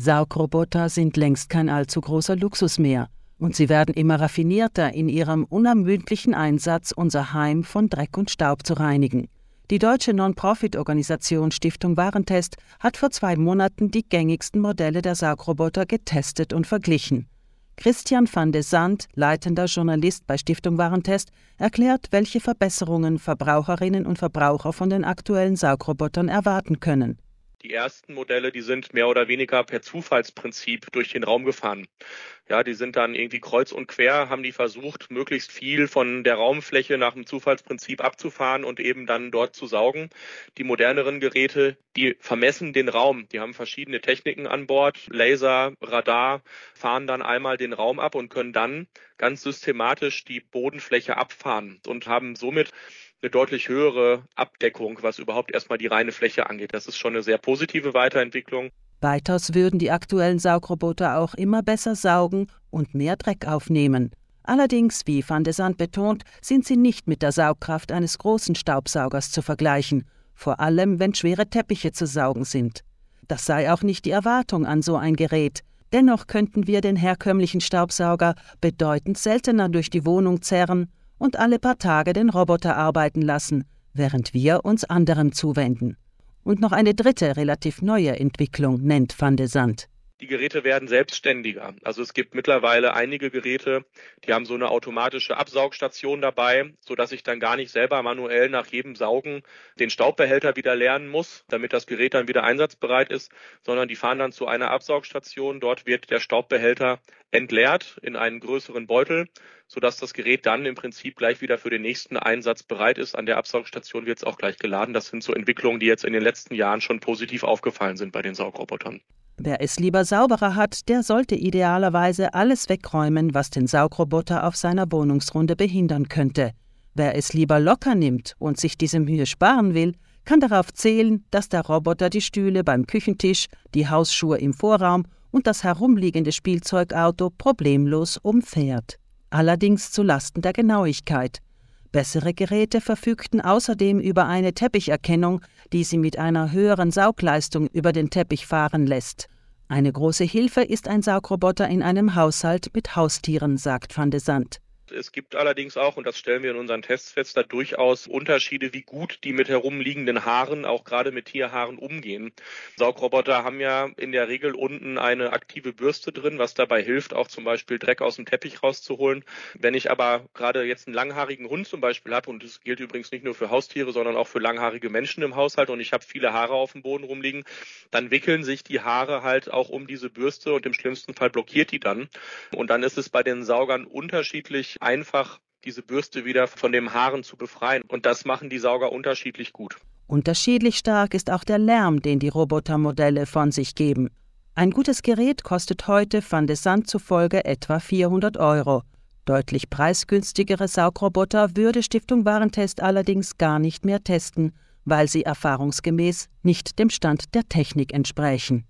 Saugroboter sind längst kein allzu großer Luxus mehr. Und sie werden immer raffinierter in ihrem unermüdlichen Einsatz, unser Heim von Dreck und Staub zu reinigen. Die deutsche Non-Profit-Organisation Stiftung Warentest hat vor zwei Monaten die gängigsten Modelle der Saugroboter getestet und verglichen. Christian van de Sand, leitender Journalist bei Stiftung Warentest, erklärt, welche Verbesserungen Verbraucherinnen und Verbraucher von den aktuellen Saugrobotern erwarten können. Die ersten Modelle, die sind mehr oder weniger per Zufallsprinzip durch den Raum gefahren. Ja, die sind dann irgendwie kreuz und quer, haben die versucht, möglichst viel von der Raumfläche nach dem Zufallsprinzip abzufahren und eben dann dort zu saugen. Die moderneren Geräte, die vermessen den Raum. Die haben verschiedene Techniken an Bord, Laser, Radar, fahren dann einmal den Raum ab und können dann ganz systematisch die Bodenfläche abfahren und haben somit eine deutlich höhere Abdeckung, was überhaupt erstmal die reine Fläche angeht. Das ist schon eine sehr positive Weiterentwicklung. Weiters würden die aktuellen Saugroboter auch immer besser saugen und mehr Dreck aufnehmen. Allerdings, wie Van de Sand betont, sind sie nicht mit der Saugkraft eines großen Staubsaugers zu vergleichen, vor allem wenn schwere Teppiche zu saugen sind. Das sei auch nicht die Erwartung an so ein Gerät. Dennoch könnten wir den herkömmlichen Staubsauger bedeutend seltener durch die Wohnung zerren und alle paar Tage den Roboter arbeiten lassen, während wir uns anderem zuwenden. Und noch eine dritte, relativ neue Entwicklung nennt Van de Sand. Die Geräte werden selbstständiger. Also es gibt mittlerweile einige Geräte, die haben so eine automatische Absaugstation dabei, so dass ich dann gar nicht selber manuell nach jedem Saugen den Staubbehälter wieder leeren muss, damit das Gerät dann wieder einsatzbereit ist, sondern die fahren dann zu einer Absaugstation. Dort wird der Staubbehälter entleert in einen größeren Beutel, sodass das Gerät dann im Prinzip gleich wieder für den nächsten Einsatz bereit ist. An der Absaugstation wird es auch gleich geladen. Das sind so Entwicklungen, die jetzt in den letzten Jahren schon positiv aufgefallen sind bei den Saugrobotern. Wer es lieber sauberer hat, der sollte idealerweise alles wegräumen, was den Saugroboter auf seiner Wohnungsrunde behindern könnte. Wer es lieber locker nimmt und sich diese Mühe sparen will, kann darauf zählen, dass der Roboter die Stühle beim Küchentisch, die Hausschuhe im Vorraum und das herumliegende Spielzeugauto problemlos umfährt. Allerdings zu Lasten der Genauigkeit. Bessere Geräte verfügten außerdem über eine Teppicherkennung, die sie mit einer höheren Saugleistung über den Teppich fahren lässt. Eine große Hilfe ist ein Saugroboter in einem Haushalt mit Haustieren, sagt van de Sand. Es gibt allerdings auch, und das stellen wir in unseren Tests fest, da durchaus Unterschiede, wie gut die mit herumliegenden Haaren, auch gerade mit Tierhaaren, umgehen. Saugroboter haben ja in der Regel unten eine aktive Bürste drin, was dabei hilft, auch zum Beispiel Dreck aus dem Teppich rauszuholen. Wenn ich aber gerade jetzt einen langhaarigen Hund zum Beispiel habe, und das gilt übrigens nicht nur für Haustiere, sondern auch für langhaarige Menschen im Haushalt, und ich habe viele Haare auf dem Boden rumliegen, dann wickeln sich die Haare halt auch um diese Bürste und im schlimmsten Fall blockiert die dann. Und dann ist es bei den Saugern unterschiedlich einfach, diese Bürste wieder von den Haaren zu befreien. Und das machen die Sauger unterschiedlich gut. Unterschiedlich stark ist auch der Lärm, den die Robotermodelle von sich geben. Ein gutes Gerät kostet heute Van de Sand zufolge etwa 400 Euro. Deutlich preisgünstigere Saugroboter würde Stiftung Warentest allerdings gar nicht mehr testen, weil sie erfahrungsgemäß nicht dem Stand der Technik entsprechen.